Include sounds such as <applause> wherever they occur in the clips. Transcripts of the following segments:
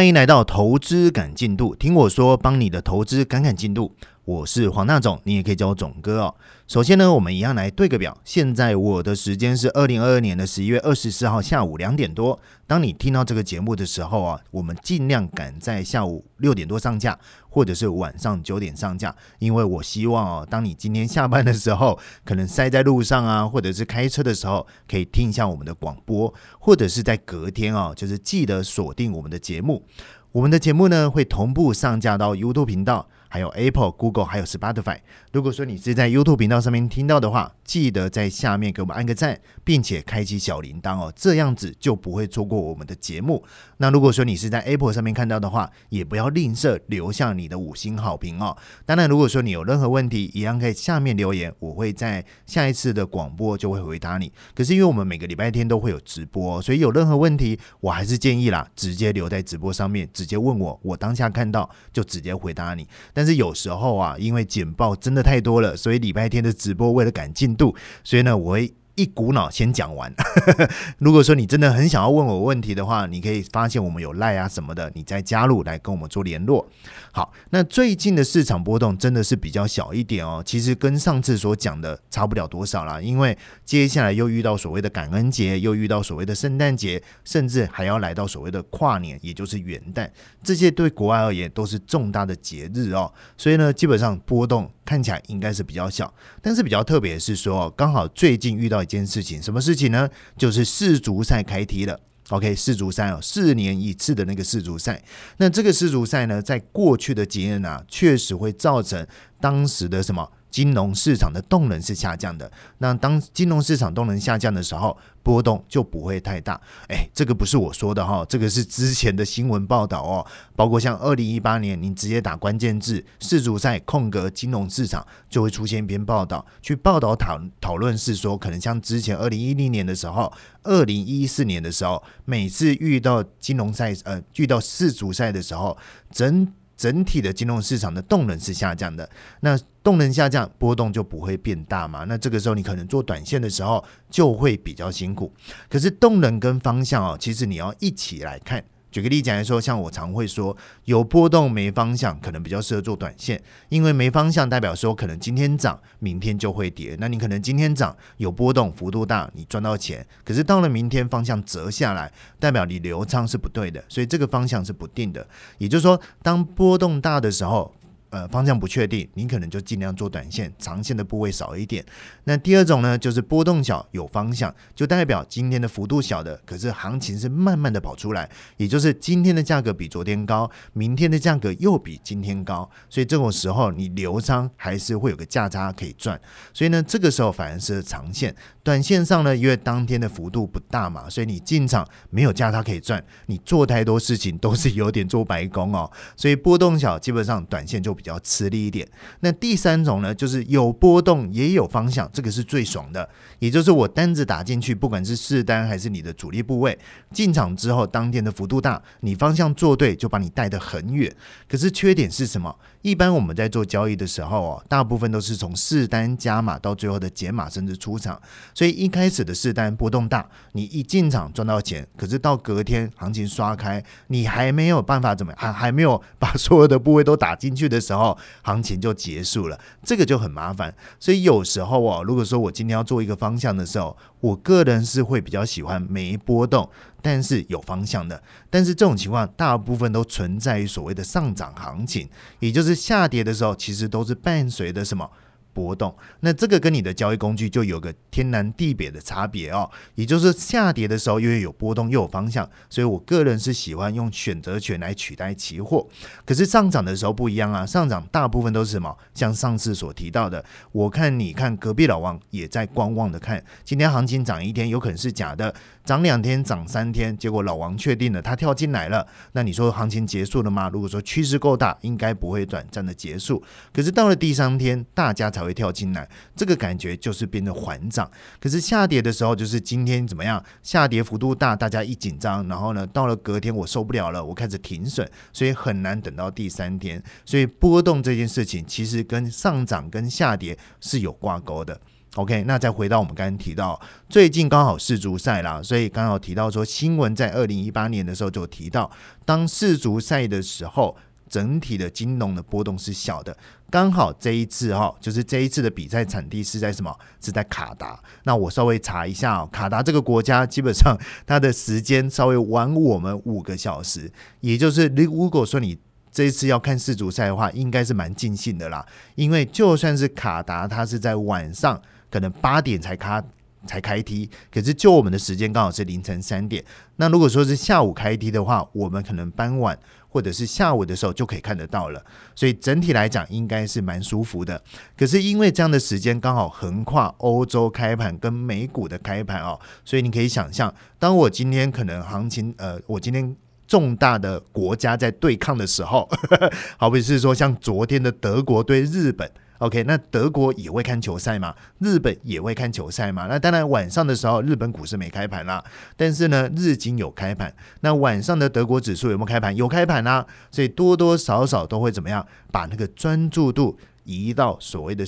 欢迎来到投资赶进度，听我说，帮你的投资赶赶进度。我是黄大总，你也可以叫我总哥哦。首先呢，我们一样来对个表。现在我的时间是二零二二年的十一月二十四号下午两点多。当你听到这个节目的时候啊，我们尽量赶在下午六点多上架，或者是晚上九点上架，因为我希望哦，当你今天下班的时候，可能塞在路上啊，或者是开车的时候，可以听一下我们的广播，或者是在隔天哦，就是记得锁定我们的节目。我们的节目呢，会同步上架到 YouTube 频道。还有 Apple、Google，还有 Spotify。如果说你是在 YouTube 频道上面听到的话，记得在下面给我们按个赞，并且开启小铃铛哦，这样子就不会错过我们的节目。那如果说你是在 Apple 上面看到的话，也不要吝啬留下你的五星好评哦。当然，如果说你有任何问题，一样可以下面留言，我会在下一次的广播就会回答你。可是因为我们每个礼拜天都会有直播，所以有任何问题，我还是建议啦，直接留在直播上面，直接问我，我当下看到就直接回答你。但是有时候啊，因为简报真的太多了，所以礼拜天的直播为了赶进度，所以呢，我会。一股脑先讲完。<laughs> 如果说你真的很想要问我问题的话，你可以发现我们有赖啊什么的，你再加入来跟我们做联络。好，那最近的市场波动真的是比较小一点哦。其实跟上次所讲的差不了多少啦，因为接下来又遇到所谓的感恩节，又遇到所谓的圣诞节，甚至还要来到所谓的跨年，也就是元旦，这些对国外而言都是重大的节日哦。所以呢，基本上波动看起来应该是比较小。但是比较特别是说，刚好最近遇到一。件事情，什么事情呢？就是世足赛开踢了。OK，世足赛哦，四年一次的那个世足赛。那这个世足赛呢，在过去的几年啊，确实会造成当时的什么？金融市场的动能是下降的，那当金融市场动能下降的时候，波动就不会太大。哎，这个不是我说的哈，这个是之前的新闻报道哦。包括像二零一八年，你直接打关键字“世足赛空格金融市场”，就会出现一篇报道，去报道讨讨论是说，可能像之前二零一零年的时候，二零一四年的时候，每次遇到金融赛呃遇到世足赛的时候，整整体的金融市场的动能是下降的。那动能下降，波动就不会变大嘛？那这个时候你可能做短线的时候就会比较辛苦。可是动能跟方向哦，其实你要一起来看。举个例子来说，像我常会说，有波动没方向，可能比较适合做短线，因为没方向代表说可能今天涨，明天就会跌。那你可能今天涨有波动，幅度大，你赚到钱，可是到了明天方向折下来，代表你流仓是不对的，所以这个方向是不定的。也就是说，当波动大的时候。呃，方向不确定，你可能就尽量做短线，长线的部位少一点。那第二种呢，就是波动小有方向，就代表今天的幅度小的，可是行情是慢慢的跑出来，也就是今天的价格比昨天高，明天的价格又比今天高，所以这种时候你留仓还是会有个价差可以赚。所以呢，这个时候反而是长线，短线上呢，因为当天的幅度不大嘛，所以你进场没有价差可以赚，你做太多事情都是有点做白工哦。所以波动小，基本上短线就。比较吃力一点。那第三种呢，就是有波动也有方向，这个是最爽的。也就是我单子打进去，不管是试单还是你的主力部位，进场之后当天的幅度大，你方向做对，就把你带得很远。可是缺点是什么？一般我们在做交易的时候哦，大部分都是从试单加码到最后的减码，甚至出场。所以一开始的试单波动大，你一进场赚到钱，可是到隔天行情刷开，你还没有办法怎么还还没有把所有的部位都打进去的时候，行情就结束了，这个就很麻烦。所以有时候哦，如果说我今天要做一个方向的时候，我个人是会比较喜欢没波动。但是有方向的，但是这种情况大部分都存在于所谓的上涨行情，也就是下跌的时候，其实都是伴随着什么？波动，那这个跟你的交易工具就有个天南地北的差别哦。也就是下跌的时候，因为有波动又有方向，所以我个人是喜欢用选择权来取代期货。可是上涨的时候不一样啊，上涨大部分都是什么？像上次所提到的，我看你看隔壁老王也在观望的看，今天行情涨一天有可能是假的，涨两天涨三天，结果老王确定了他跳进来了，那你说行情结束了吗？如果说趋势够大，应该不会短暂的结束。可是到了第三天，大家才。会跳进来，这个感觉就是变得缓涨。可是下跌的时候，就是今天怎么样？下跌幅度大，大家一紧张，然后呢，到了隔天我受不了了，我开始停损，所以很难等到第三天。所以波动这件事情，其实跟上涨跟下跌是有挂钩的。OK，那再回到我们刚刚提到，最近刚好世足赛啦，所以刚好提到说新闻在二零一八年的时候就提到，当世足赛的时候，整体的金融的波动是小的。刚好这一次哈，就是这一次的比赛产地是在什么？是在卡达。那我稍微查一下，哦卡达这个国家基本上它的时间稍微晚我们五个小时，也就是如果说你这一次要看世足赛的话，应该是蛮尽兴的啦。因为就算是卡达，它是在晚上。可能八点才开才开踢，可是就我们的时间刚好是凌晨三点。那如果说是下午开踢的话，我们可能傍晚或者是下午的时候就可以看得到了。所以整体来讲应该是蛮舒服的。可是因为这样的时间刚好横跨欧洲开盘跟美股的开盘哦，所以你可以想象，当我今天可能行情呃，我今天重大的国家在对抗的时候，<laughs> 好比是说像昨天的德国对日本。OK，那德国也会看球赛嘛？日本也会看球赛嘛？那当然晚上的时候，日本股市没开盘啦，但是呢，日经有开盘。那晚上的德国指数有没有开盘？有开盘啊，所以多多少少都会怎么样？把那个专注度移到所谓的。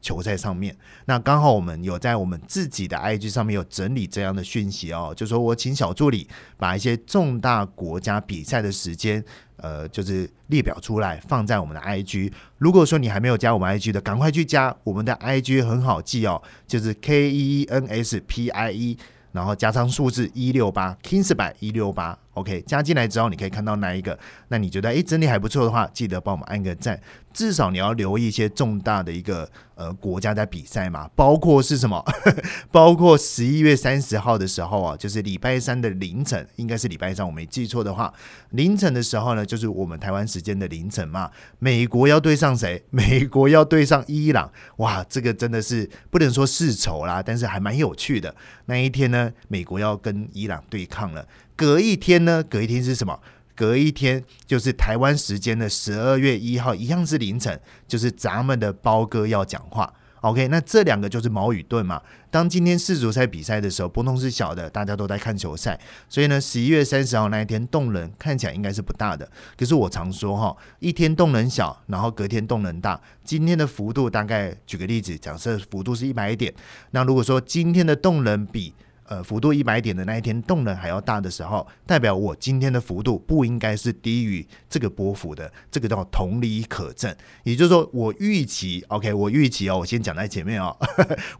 球赛上面，那刚好我们有在我们自己的 IG 上面有整理这样的讯息哦，就说我请小助理把一些重大国家比赛的时间，呃，就是列表出来放在我们的 IG。如果说你还没有加我们 IG 的，赶快去加我们的 IG，很好记哦，就是 K E E N S P I E，然后加上数字一六八，Kings 百一六八。OK，加进来之后，你可以看到哪一个？那你觉得诶整体还不错的话，记得帮我们按个赞。至少你要留意一些重大的一个呃国家在比赛嘛，包括是什么？<laughs> 包括十一月三十号的时候啊，就是礼拜三的凌晨，应该是礼拜三，我没记错的话，凌晨的时候呢，就是我们台湾时间的凌晨嘛。美国要对上谁？<laughs> 美国要对上伊朗。哇，这个真的是不能说世仇啦，但是还蛮有趣的。那一天呢，美国要跟伊朗对抗了。隔一天呢？隔一天是什么？隔一天就是台湾时间的十二月一号，一样是凌晨，就是咱们的包哥要讲话。OK，那这两个就是矛与盾嘛。当今天世足赛比赛的时候，波动是小的，大家都在看球赛，所以呢，十一月三十号那一天动能看起来应该是不大的。可是我常说哈，一天动能小，然后隔天动能大。今天的幅度大概，举个例子，假设幅度是一百点，那如果说今天的动能比呃，幅度一百点的那一天动能还要大的时候，代表我今天的幅度不应该是低于这个波幅的，这个叫同理可证。也就是说，我预期，OK，我预期哦，我先讲在前面哦，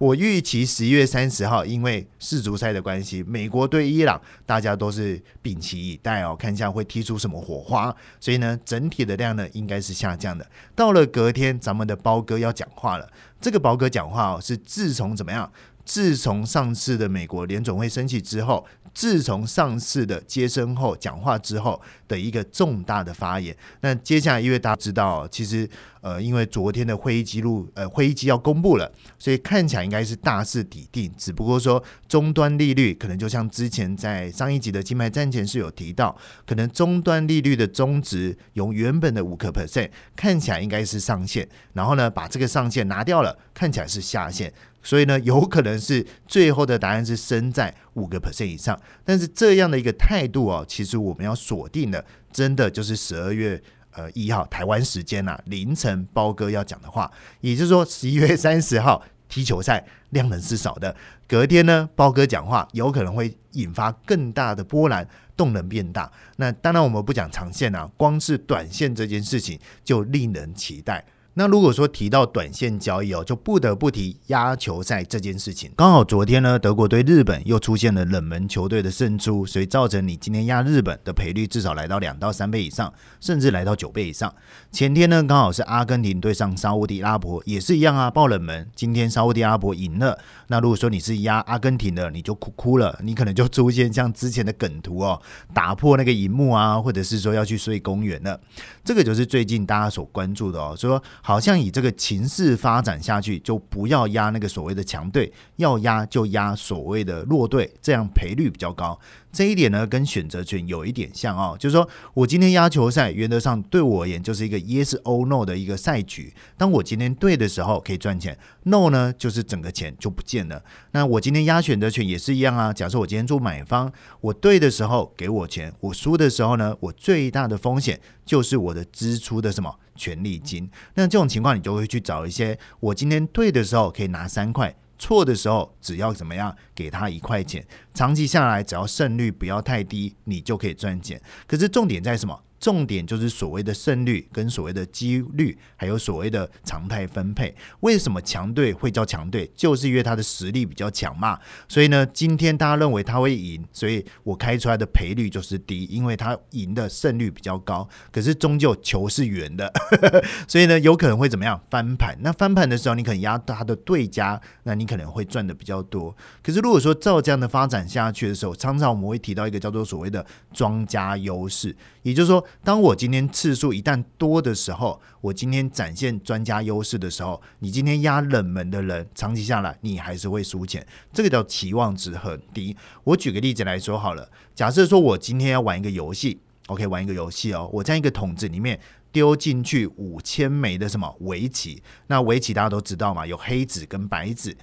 我预期十一月三十号，因为世足赛的关系，美国对伊朗，大家都是屏息以待哦，看一下会踢出什么火花。所以呢，整体的量呢应该是下降的。到了隔天，咱们的包哥要讲话了。这个包哥讲话哦，是自从怎么样？自从上次的美国联总会升起之后，自从上次的接生后讲话之后的一个重大的发言，那接下来因为大家知道，其实呃，因为昨天的会议记录，呃，会议纪要公布了，所以看起来应该是大势底定。只不过说终端利率可能就像之前在上一集的金牌战前是有提到，可能终端利率的中值由原本的五个 percent 看起来应该是上限，然后呢把这个上限拿掉了，看起来是下限。所以呢，有可能是最后的答案是升在五个 percent 以上，但是这样的一个态度哦，其实我们要锁定的，真的就是十二月呃一号台湾时间呐凌晨包哥要讲的话，也就是说十一月三十号踢球赛量能是少的，隔天呢包哥讲话有可能会引发更大的波澜，动能变大。那当然我们不讲长线啊，光是短线这件事情就令人期待。那如果说提到短线交易哦，就不得不提压球赛这件事情。刚好昨天呢，德国对日本又出现了冷门球队的胜出，所以造成你今天压日本的赔率至少来到两到三倍以上，甚至来到九倍以上。前天呢，刚好是阿根廷对上沙地阿拉伯，也是一样啊，爆冷门。今天沙地阿拉伯赢了，那如果说你是压阿根廷的，你就哭哭了，你可能就出现像之前的梗图哦，打破那个荧幕啊，或者是说要去睡公园了。这个就是最近大家所关注的哦，说。好像以这个情势发展下去，就不要压那个所谓的强队，要压就压所谓的弱队，这样赔率比较高。这一点呢，跟选择权有一点像哦，就是说我今天压球赛，原则上对我而言就是一个 yes or no 的一个赛局。当我今天对的时候可以赚钱，no 呢就是整个钱就不见了。那我今天压选择权也是一样啊。假设我今天做买方，我对的时候给我钱，我输的时候呢，我最大的风险就是我的支出的什么？权利金，那这种情况你就会去找一些，我今天对的时候可以拿三块，错的时候只要怎么样给他一块钱，长期下来只要胜率不要太低，你就可以赚钱。可是重点在什么？重点就是所谓的胜率跟所谓的几率，还有所谓的常态分配。为什么强队会叫强队？就是因为他的实力比较强嘛。所以呢，今天大家认为他会赢，所以我开出来的赔率就是低，因为他赢的胜率比较高。可是终究球是圆的，<laughs> 所以呢，有可能会怎么样翻盘？那翻盘的时候，你可能压他的对家，那你可能会赚的比较多。可是如果说照这样的发展下去的时候，常常我们会提到一个叫做所谓的庄家优势，也就是说。当我今天次数一旦多的时候，我今天展现专家优势的时候，你今天压冷门的人，长期下来你还是会输钱。这个叫期望值很低。我举个例子来说好了，假设说我今天要玩一个游戏，OK，玩一个游戏哦，我在一个桶子里面丢进去五千枚的什么围棋，那围棋大家都知道嘛，有黑子跟白子，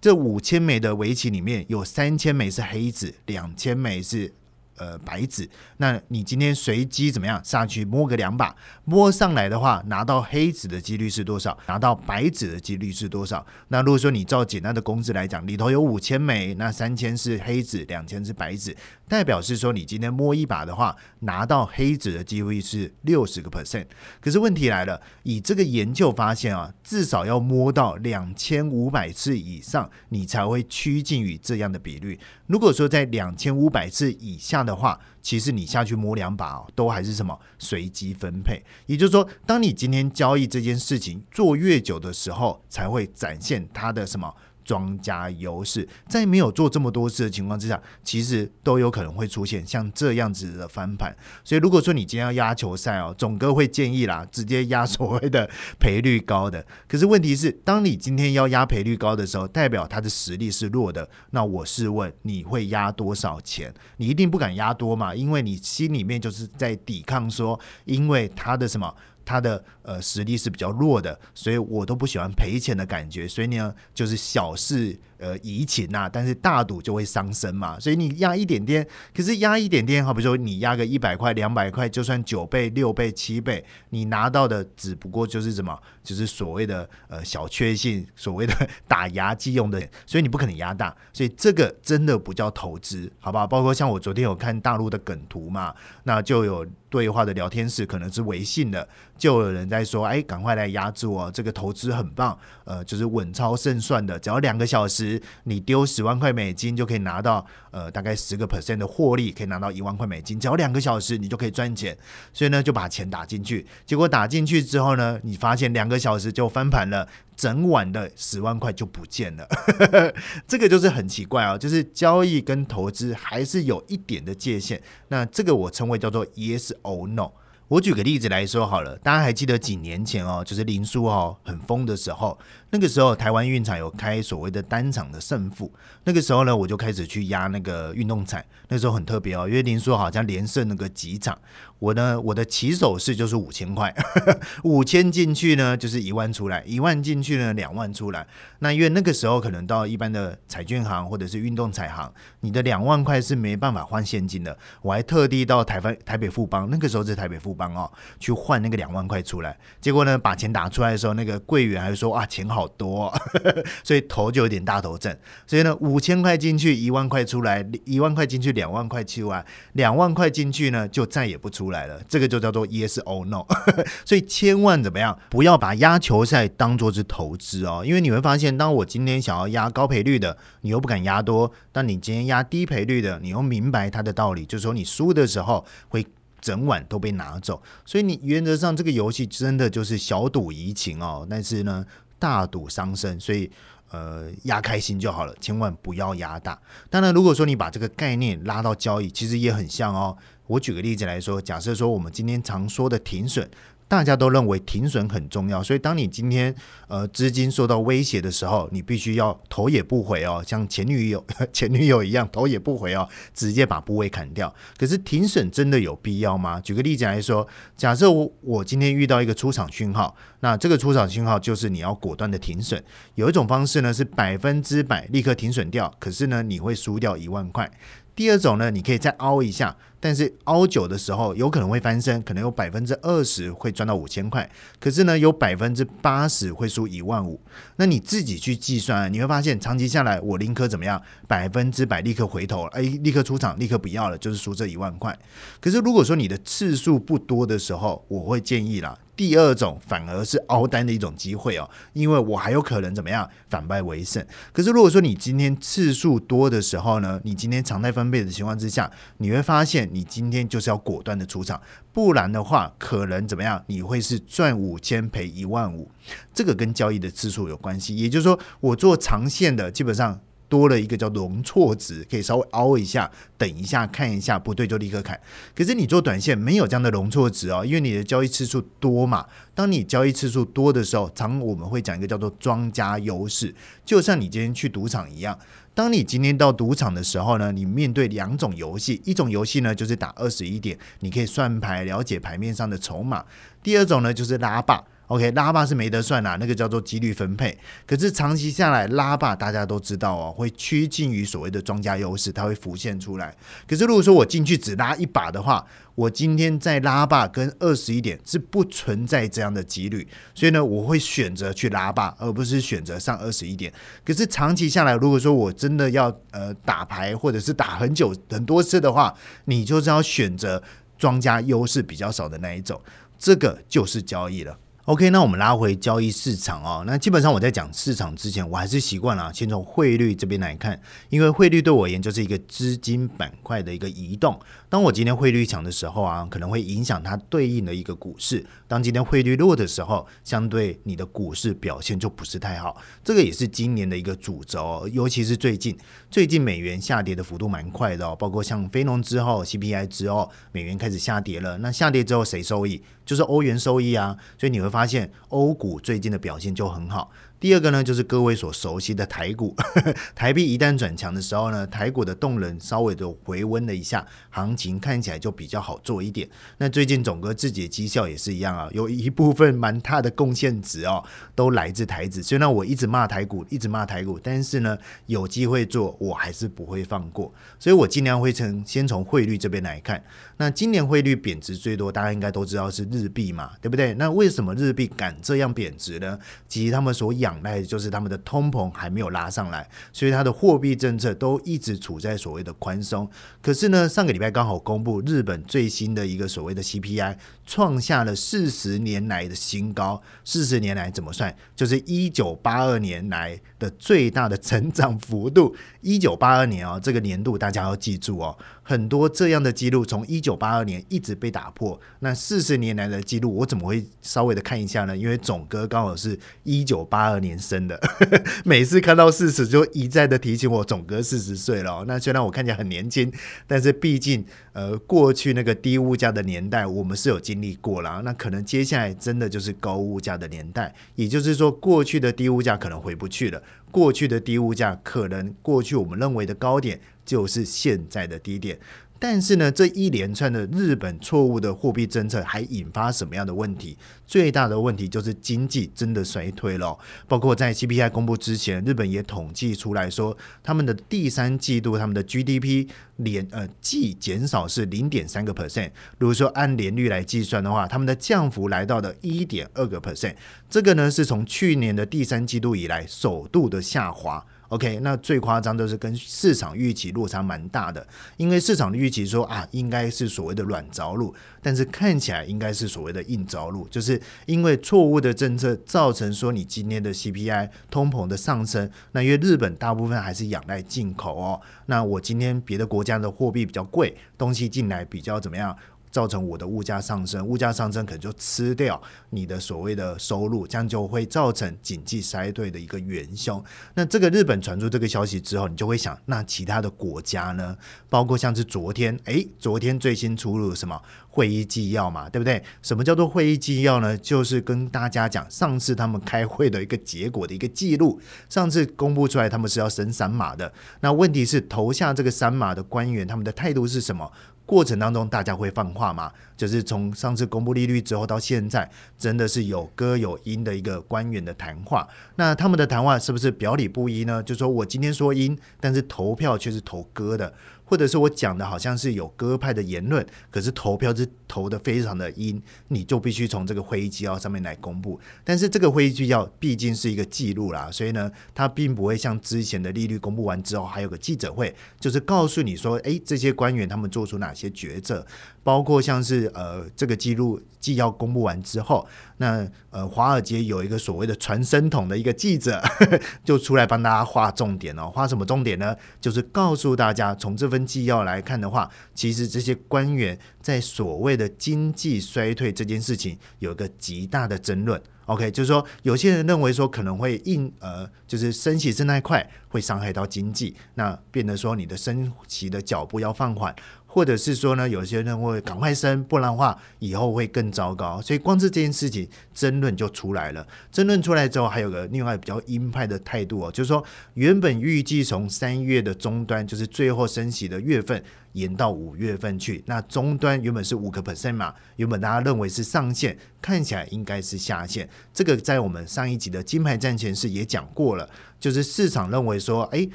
这五千枚的围棋里面有三千枚是黑子，两千枚是。呃，白纸，那你今天随机怎么样上去摸个两把，摸上来的话，拿到黑纸的几率是多少？拿到白纸的几率是多少？那如果说你照简单的公式来讲，里头有五千枚，那三千是黑纸，两千是白纸，代表是说你今天摸一把的话，拿到黑纸的机会是六十个 percent。可是问题来了，以这个研究发现啊，至少要摸到两千五百次以上，你才会趋近于这样的比率。如果说在两千五百次以下的的话，其实你下去摸两把哦，都还是什么随机分配。也就是说，当你今天交易这件事情做越久的时候，才会展现它的什么。庄家优势，在没有做这么多次的情况之下，其实都有可能会出现像这样子的翻盘。所以，如果说你今天要压球赛哦，总哥会建议啦，直接压所谓的赔率高的。可是问题是，当你今天要压赔率高的时候，代表他的实力是弱的。那我试问，你会压多少钱？你一定不敢压多嘛，因为你心里面就是在抵抗说，因为他的什么？他的呃实力是比较弱的，所以我都不喜欢赔钱的感觉，所以呢，就是小事。呃，怡情呐，但是大赌就会伤身嘛，所以你压一点点，可是压一点点，好比说你压个一百块、两百块，就算九倍、六倍、七倍，你拿到的只不过就是什么，就是所谓的呃小确幸，所谓的打牙祭用的，所以你不可能压大，所以这个真的不叫投资，好不好？包括像我昨天有看大陆的梗图嘛，那就有对话的聊天室，可能是微信的，就有人在说，哎，赶快来压住哦，这个投资很棒，呃，就是稳操胜算的，只要两个小时。你丢十万块美金就可以拿到呃大概十个 percent 的获利，可以拿到一万块美金，只要两个小时你就可以赚钱。所以呢，就把钱打进去，结果打进去之后呢，你发现两个小时就翻盘了，整晚的十万块就不见了。<laughs> 这个就是很奇怪啊，就是交易跟投资还是有一点的界限。那这个我称为叫做 yes or no。我举个例子来说好了，大家还记得几年前哦，就是林书哦很疯的时候。那个时候台湾运彩有开所谓的单场的胜负，那个时候呢，我就开始去压那个运动彩。那时候很特别哦，因为林书好像连胜那个几场，我呢我的起手式就是五千块，<laughs> 五千进去呢就是一万出来，一万进去呢两万出来。那因为那个时候可能到一般的彩券行或者是运动彩行，你的两万块是没办法换现金的。我还特地到台湾台北富邦，那个时候是台北富邦哦，去换那个两万块出来。结果呢，把钱打出来的时候，那个柜员还说啊，钱好。好多，<laughs> 所以头就有点大头症。所以呢，五千块进去，一万块出来；一万块进去，两万块出来；两万块进去呢，就再也不出来了。这个就叫做 yes or no。<laughs> 所以千万怎么样，不要把压球赛当做是投资哦。因为你会发现，当我今天想要压高赔率的，你又不敢压多；但你今天压低赔率的，你又明白它的道理，就是说你输的时候会。整晚都被拿走，所以你原则上这个游戏真的就是小赌怡情哦。但是呢。大赌伤身，所以呃压开心就好了，千万不要压大。当然，如果说你把这个概念拉到交易，其实也很像哦。我举个例子来说，假设说我们今天常说的停损。大家都认为停损很重要，所以当你今天呃资金受到威胁的时候，你必须要头也不回哦，像前女友 <laughs> 前女友一样头也不回哦，直接把部位砍掉。可是停损真的有必要吗？举个例子来说，假设我我今天遇到一个出场讯号，那这个出场讯号就是你要果断的停损。有一种方式呢是百分之百立刻停损掉，可是呢你会输掉一万块。第二种呢，你可以再凹一下。但是凹九的时候有可能会翻身，可能有百分之二十会赚到五千块，可是呢有百分之八十会输一万五。那你自己去计算，你会发现长期下来，我林科怎么样？百分之百立刻回头，哎，立刻出场，立刻不要了，就是输这一万块。可是如果说你的次数不多的时候，我会建议啦。第二种反而是凹单的一种机会哦，因为我还有可能怎么样反败为胜。可是如果说你今天次数多的时候呢，你今天常态分配的情况之下，你会发现你今天就是要果断的出场，不然的话可能怎么样？你会是赚五千赔一万五，这个跟交易的次数有关系。也就是说，我做长线的基本上。多了一个叫容错值，可以稍微凹一下，等一下看一下不对就立刻砍。可是你做短线没有这样的容错值哦，因为你的交易次数多嘛。当你交易次数多的时候，常我们会讲一个叫做庄家优势，就像你今天去赌场一样。当你今天到赌场的时候呢，你面对两种游戏，一种游戏呢就是打二十一点，你可以算牌了解牌面上的筹码；第二种呢就是拉霸。OK，拉霸是没得算啦，那个叫做几率分配。可是长期下来，拉霸大家都知道哦，会趋近于所谓的庄家优势，它会浮现出来。可是如果说我进去只拉一把的话，我今天在拉霸跟二十一点是不存在这样的几率，所以呢，我会选择去拉霸，而不是选择上二十一点。可是长期下来，如果说我真的要呃打牌或者是打很久很多次的话，你就是要选择庄家优势比较少的那一种，这个就是交易了。OK，那我们拉回交易市场哦。那基本上我在讲市场之前，我还是习惯了先从汇率这边来看，因为汇率对我而言就是一个资金板块的一个移动。当我今天汇率强的时候啊，可能会影响它对应的一个股市；当今天汇率弱的时候，相对你的股市表现就不是太好。这个也是今年的一个主轴，尤其是最近，最近美元下跌的幅度蛮快的哦。包括像非农之后、CPI 之后，美元开始下跌了。那下跌之后谁受益？就是欧元收益啊，所以你会发现欧股最近的表现就很好。第二个呢，就是各位所熟悉的台股，<laughs> 台币一旦转强的时候呢，台股的动能稍微的回温了一下，行情看起来就比较好做一点。那最近总哥自己的绩效也是一样啊，有一部分蛮大的贡献值哦，都来自台子。虽然我一直骂台股，一直骂台股，但是呢，有机会做，我还是不会放过。所以我尽量会从先从汇率这边来看。那今年汇率贬值最多，大家应该都知道是日币嘛，对不对？那为什么日币敢这样贬值呢？其实他们所养那也就是他们的通膨还没有拉上来，所以它的货币政策都一直处在所谓的宽松。可是呢，上个礼拜刚好公布日本最新的一个所谓的 CPI，创下了四十年来的新高。四十年来怎么算？就是一九八二年来的最大的成长幅度。一九八二年哦，这个年度大家要记住哦。很多这样的记录从一九八二年一直被打破，那四十年来的记录我怎么会稍微的看一下呢？因为总哥刚好是一九八二年生的，<laughs> 每次看到四十就一再的提醒我总哥四十岁了。那虽然我看起来很年轻，但是毕竟呃过去那个低物价的年代我们是有经历过了，那可能接下来真的就是高物价的年代，也就是说过去的低物价可能回不去了，过去的低物价可能过去我们认为的高点。就是现在的低点，但是呢，这一连串的日本错误的货币政策还引发什么样的问题？最大的问题就是经济真的衰退了。包括在 CPI 公布之前，日本也统计出来说，他们的第三季度他们的 GDP 连呃季减少是零点三个 percent。如果说按年率来计算的话，他们的降幅来到了一点二个 percent。这个呢是从去年的第三季度以来首度的下滑。OK，那最夸张就是跟市场预期落差蛮大的，因为市场的预期说啊，应该是所谓的软着陆，但是看起来应该是所谓的硬着陆，就是因为错误的政策造成说你今天的 CPI 通膨的上升，那因为日本大部分还是仰赖进口哦，那我今天别的国家的货币比较贵，东西进来比较怎么样？造成我的物价上升，物价上升可能就吃掉你的所谓的收入，这样就会造成经济衰退的一个元凶。那这个日本传出这个消息之后，你就会想，那其他的国家呢？包括像是昨天，诶，昨天最新出炉什么会议纪要嘛，对不对？什么叫做会议纪要呢？就是跟大家讲上次他们开会的一个结果的一个记录。上次公布出来，他们是要升三码的。那问题是投下这个三码的官员，他们的态度是什么？过程当中，大家会放话吗？就是从上次公布利率之后到现在，真的是有歌有音的一个官员的谈话。那他们的谈话是不是表里不一呢？就说我今天说音，但是投票却是投歌的。或者是我讲的好像是有鸽派的言论，可是投票是投的非常的阴，你就必须从这个会议纪要上面来公布。但是这个会议纪要毕竟是一个记录啦，所以呢，它并不会像之前的利率公布完之后还有个记者会，就是告诉你说，诶，这些官员他们做出哪些决策，包括像是呃这个记录纪要公布完之后，那呃华尔街有一个所谓的传声筒的一个记者 <laughs> 就出来帮大家画重点哦，画什么重点呢？就是告诉大家，从这份纪要来看的话，其实这些官员在所谓的经济衰退这件事情有一个极大的争论。OK，就是说有些人认为说可能会硬呃，就是升息升太快会伤害到经济，那变得说你的升息的脚步要放缓。或者是说呢，有些人会赶快生，不然的话以后会更糟糕。所以光是这件事情争论就出来了。争论出来之后，还有个另外比较鹰派的态度哦，就是说原本预计从三月的终端，就是最后升息的月份。延到五月份去，那终端原本是五个 percent 嘛，原本大家认为是上限，看起来应该是下限。这个在我们上一集的金牌战前是也讲过了，就是市场认为说，哎，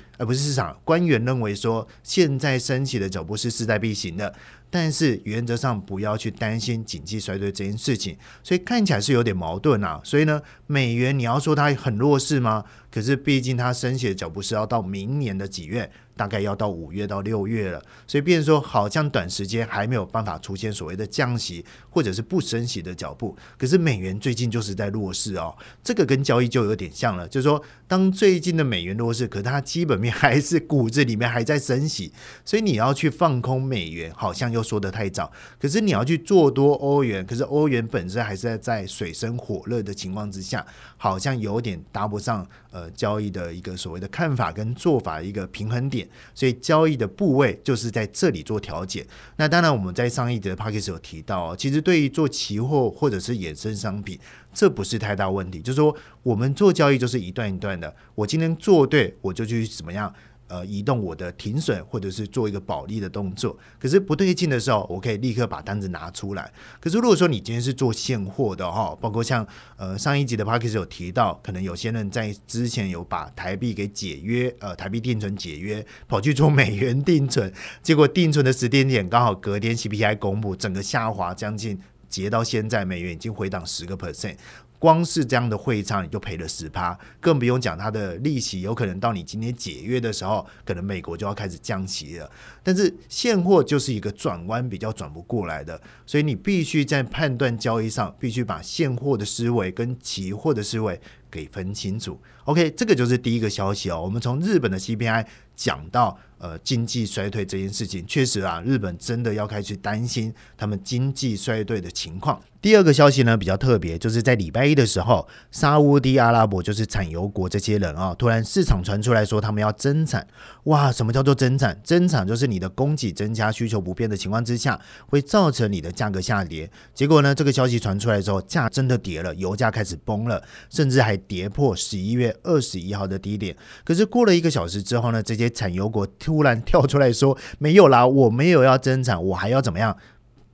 而不是市场官员认为说，现在升起的脚步是势在必行的。但是原则上不要去担心经济衰退这件事情，所以看起来是有点矛盾啊。所以呢，美元你要说它很弱势吗？可是毕竟它升息的脚步是要到明年的几月，大概要到五月到六月了。所以，变说好像短时间还没有办法出现所谓的降息或者是不升息的脚步。可是美元最近就是在弱势哦，这个跟交易就有点像了，就是说当最近的美元弱势，可是它基本面还是骨子里面还在升息，所以你要去放空美元，好像又说的太早。可是你要去做多欧元，可是欧元本身还是在水深火热的情况之下，好像有点搭不上。呃，交易的一个所谓的看法跟做法一个平衡点，所以交易的部位就是在这里做调节。那当然，我们在上一节的 p a c k a g e 有提到，其实对于做期货或者是衍生商品，这不是太大问题。就是说，我们做交易就是一段一段的，我今天做对，我就去怎么样。呃，移动我的停损，或者是做一个保利的动作。可是不对劲的时候，我可以立刻把单子拿出来。可是如果说你今天是做现货的哈，包括像呃上一集的 p a c k a g e 有提到，可能有些人在之前有把台币给解约，呃，台币定存解约，跑去做美元定存，结果定存的时间点刚好隔天 CPI 公布，整个下滑将近，截到现在美元已经回档十个 percent。光是这样的会场你就赔了十趴，更不用讲它的利息，有可能到你今天解约的时候，可能美国就要开始降息了。但是现货就是一个转弯比较转不过来的，所以你必须在判断交易上，必须把现货的思维跟期货的思维给分清楚。OK，这个就是第一个消息哦。我们从日本的 CPI 讲到。呃，经济衰退这件事情，确实啊，日本真的要开始担心他们经济衰退的情况。第二个消息呢，比较特别，就是在礼拜一的时候，沙乌地阿拉伯就是产油国这些人啊，突然市场传出来说他们要增产。哇，什么叫做增产？增产就是你的供给增加，需求不变的情况之下，会造成你的价格下跌。结果呢，这个消息传出来之后，价真的跌了，油价开始崩了，甚至还跌破十一月二十一号的低点。可是过了一个小时之后呢，这些产油国。突然跳出来说没有啦，我没有要增产，我还要怎么样？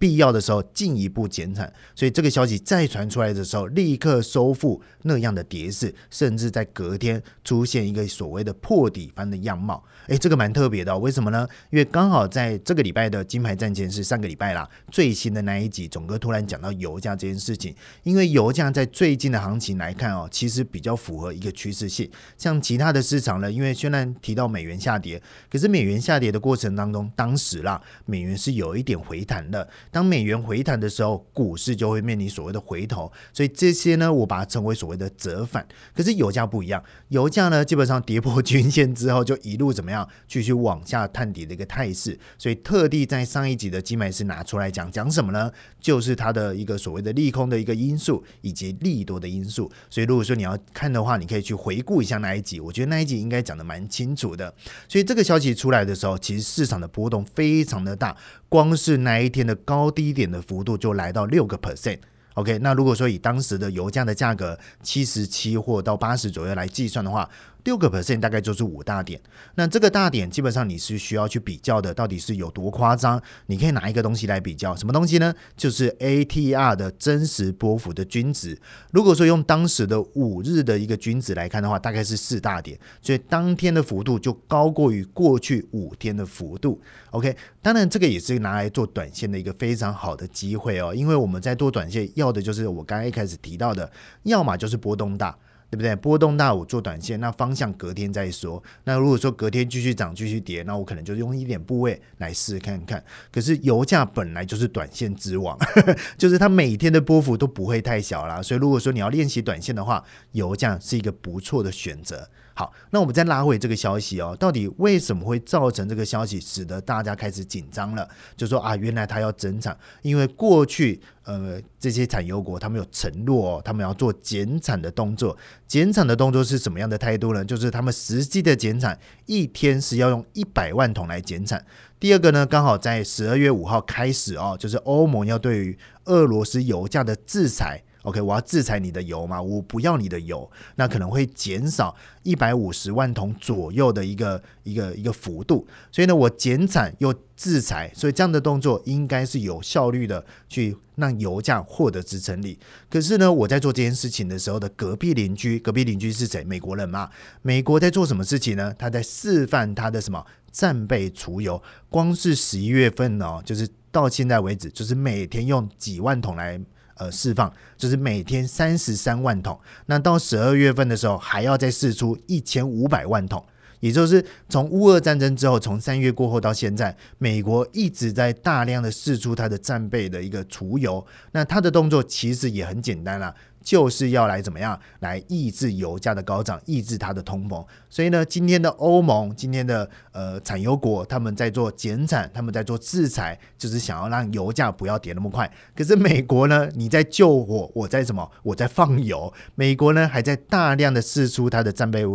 必要的时候进一步减产。所以这个消息再传出来的时候，立刻收复那样的跌势，甚至在隔天出现一个所谓的破底般的样貌。诶，这个蛮特别的，为什么呢？因为刚好在这个礼拜的金牌战前是上个礼拜啦，最新的那一集，总哥突然讲到油价这件事情。因为油价在最近的行情来看哦，其实比较符合一个趋势性。像其他的市场呢，因为虽然提到美元下跌，可是美元下跌的过程当中，当时啦，美元是有一点回弹的。当美元回弹的时候，股市就会面临所谓的回头。所以这些呢，我把它称为所谓的折返。可是油价不一样，油价呢，基本上跌破均线之后，就一路怎么样？继续往下探底的一个态势，所以特地在上一集的金麦斯拿出来讲，讲什么呢？就是它的一个所谓的利空的一个因素，以及利多的因素。所以如果说你要看的话，你可以去回顾一下那一集，我觉得那一集应该讲的蛮清楚的。所以这个消息出来的时候，其实市场的波动非常的大，光是那一天的高低点的幅度就来到六个 percent。OK，那如果说以当时的油价的价格七十七或到八十左右来计算的话，六个 percent 大概就是五大点。那这个大点基本上你是需要去比较的，到底是有多夸张？你可以拿一个东西来比较，什么东西呢？就是 ATR 的真实波幅的均值。如果说用当时的五日的一个均值来看的话，大概是四大点，所以当天的幅度就高过于过去五天的幅度。OK，当然这个也是拿来做短线的一个非常好的机会哦，因为我们在做短线要的就是我刚刚一开始提到的，要么就是波动大。对不对？波动大，我做短线，那方向隔天再说。那如果说隔天继续涨、继续跌，那我可能就用一点部位来试看看。可是油价本来就是短线之王，<laughs> 就是它每天的波幅都不会太小啦。所以如果说你要练习短线的话，油价是一个不错的选择。好，那我们再拉回这个消息哦，到底为什么会造成这个消息，使得大家开始紧张了？就说啊，原来他要增产，因为过去呃这些产油国他们有承诺哦，他们要做减产的动作。减产的动作是什么样的态度呢？就是他们实际的减产一天是要用一百万桶来减产。第二个呢，刚好在十二月五号开始哦，就是欧盟要对于俄罗斯油价的制裁。OK，我要制裁你的油嘛？我不要你的油，那可能会减少一百五十万桶左右的一个一个一个幅度。所以呢，我减产又制裁，所以这样的动作应该是有效率的，去让油价获得支撑力。可是呢，我在做这件事情的时候的隔壁邻居，隔壁邻居是谁？美国人嘛？美国在做什么事情呢？他在示范他的什么战备储油？光是十一月份哦，就是到现在为止，就是每天用几万桶来。呃，释放就是每天三十三万桶，那到十二月份的时候还要再释出一千五百万桶，也就是从乌俄战争之后，从三月过后到现在，美国一直在大量的释出它的战备的一个储油，那它的动作其实也很简单啦。就是要来怎么样来抑制油价的高涨，抑制它的通膨。所以呢，今天的欧盟，今天的呃产油国，他们在做减产，他们在做制裁，就是想要让油价不要跌那么快。可是美国呢，你在救火，我在什么？我在放油。美国呢，还在大量的释出它的战备。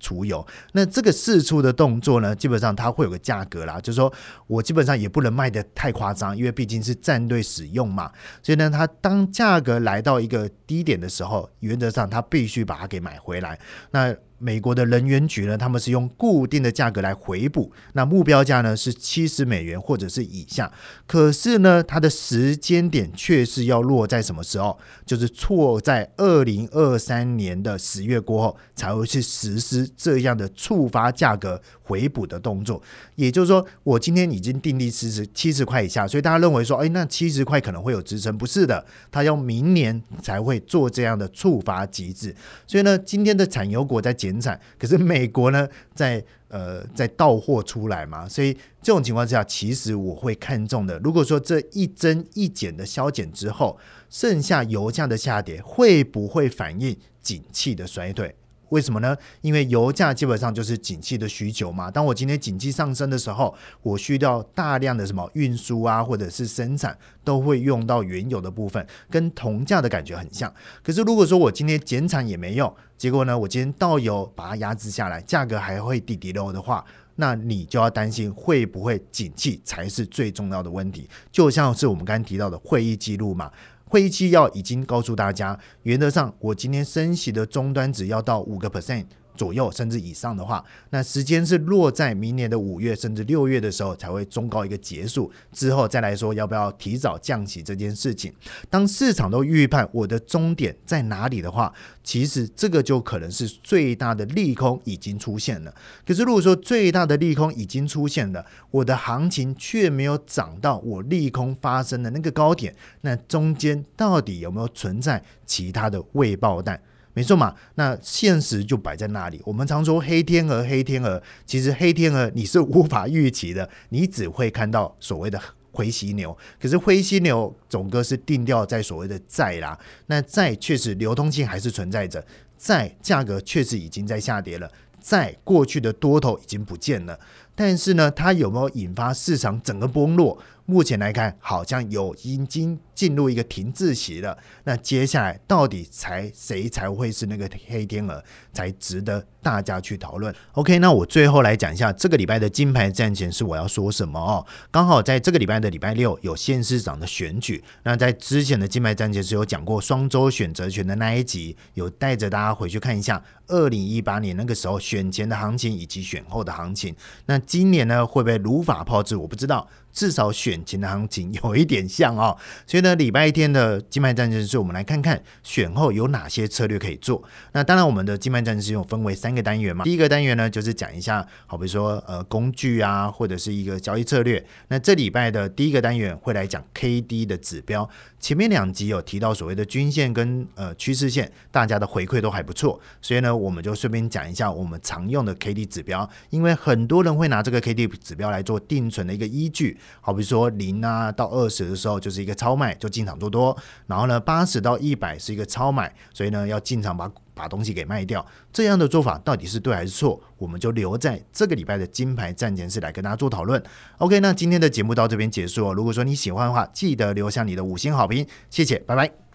储油，那这个试出的动作呢，基本上它会有个价格啦，就是说我基本上也不能卖的太夸张，因为毕竟是战队使用嘛，所以呢，它当价格来到一个低点的时候，原则上它必须把它给买回来。那美国的能源局呢，他们是用固定的价格来回补，那目标价呢是七十美元或者是以下。可是呢，它的时间点却是要落在什么时候？就是错在二零二三年的十月过后才会去实施这样的触发价格回补的动作。也就是说，我今天已经定力七十七十块以下，所以大家认为说，哎，那七十块可能会有支撑？不是的，它要明年才会做这样的触发机制。所以呢，今天的产油国在。减产，可是美国呢，在呃在到货出来嘛，所以这种情况之下，其实我会看中的。如果说这一增一减的消减之后，剩下油价的下跌，会不会反映景气的衰退？为什么呢？因为油价基本上就是景气的需求嘛。当我今天景气上升的时候，我需要大量的什么运输啊，或者是生产，都会用到原油的部分，跟铜价的感觉很像。可是如果说我今天减产也没用，结果呢，我今天倒油把它压制下来，价格还会低低落的话，那你就要担心会不会景气才是最重要的问题。就像是我们刚刚提到的会议记录嘛。会议纪要已经告诉大家，原则上我今天升息的终端只要到五个 percent。左右甚至以上的话，那时间是落在明年的五月甚至六月的时候才会中高一个结束之后再来说要不要提早降息这件事情。当市场都预判我的终点在哪里的话，其实这个就可能是最大的利空已经出现了。可是如果说最大的利空已经出现了，我的行情却没有涨到我利空发生的那个高点，那中间到底有没有存在其他的未爆弹？没错嘛，那现实就摆在那里。我们常说黑天鹅，黑天鹅，其实黑天鹅你是无法预期的，你只会看到所谓的灰犀牛。<laughs> 可是灰犀牛总哥是定调在所谓的债啦，那债确实流通性还是存在着，债价格确实已经在下跌了，债过去的多头已经不见了。但是呢，它有没有引发市场整个崩落？目前来看，好像有已经进入一个停滞期了。那接下来到底才谁才会是那个黑天鹅，才值得大家去讨论？OK，那我最后来讲一下这个礼拜的金牌战前是我要说什么哦。刚好在这个礼拜的礼拜六有县市长的选举。那在之前的金牌战前是有讲过双周选择权的那一集，有带着大家回去看一下二零一八年那个时候选前的行情以及选后的行情。那今年呢会不会如法炮制？我不知道。至少选前的行情有一点像哦，所以呢，礼拜一天的金麦战争是我们来看看选后有哪些策略可以做。那当然，我们的金麦战争有分为三个单元嘛。第一个单元呢，就是讲一下，好比说呃工具啊，或者是一个交易策略。那这礼拜的第一个单元会来讲 K D 的指标。前面两集有提到所谓的均线跟呃趋势线，大家的回馈都还不错，所以呢，我们就顺便讲一下我们常用的 K D 指标，因为很多人会拿这个 K D 指标来做定存的一个依据。好比说零啊到二十的时候就是一个超卖，就进场做多；然后呢八十到一百是一个超买，所以呢要进场把把东西给卖掉。这样的做法到底是对还是错？我们就留在这个礼拜的金牌战前室来跟大家做讨论。OK，那今天的节目到这边结束哦。如果说你喜欢的话，记得留下你的五星好评，谢谢，拜拜。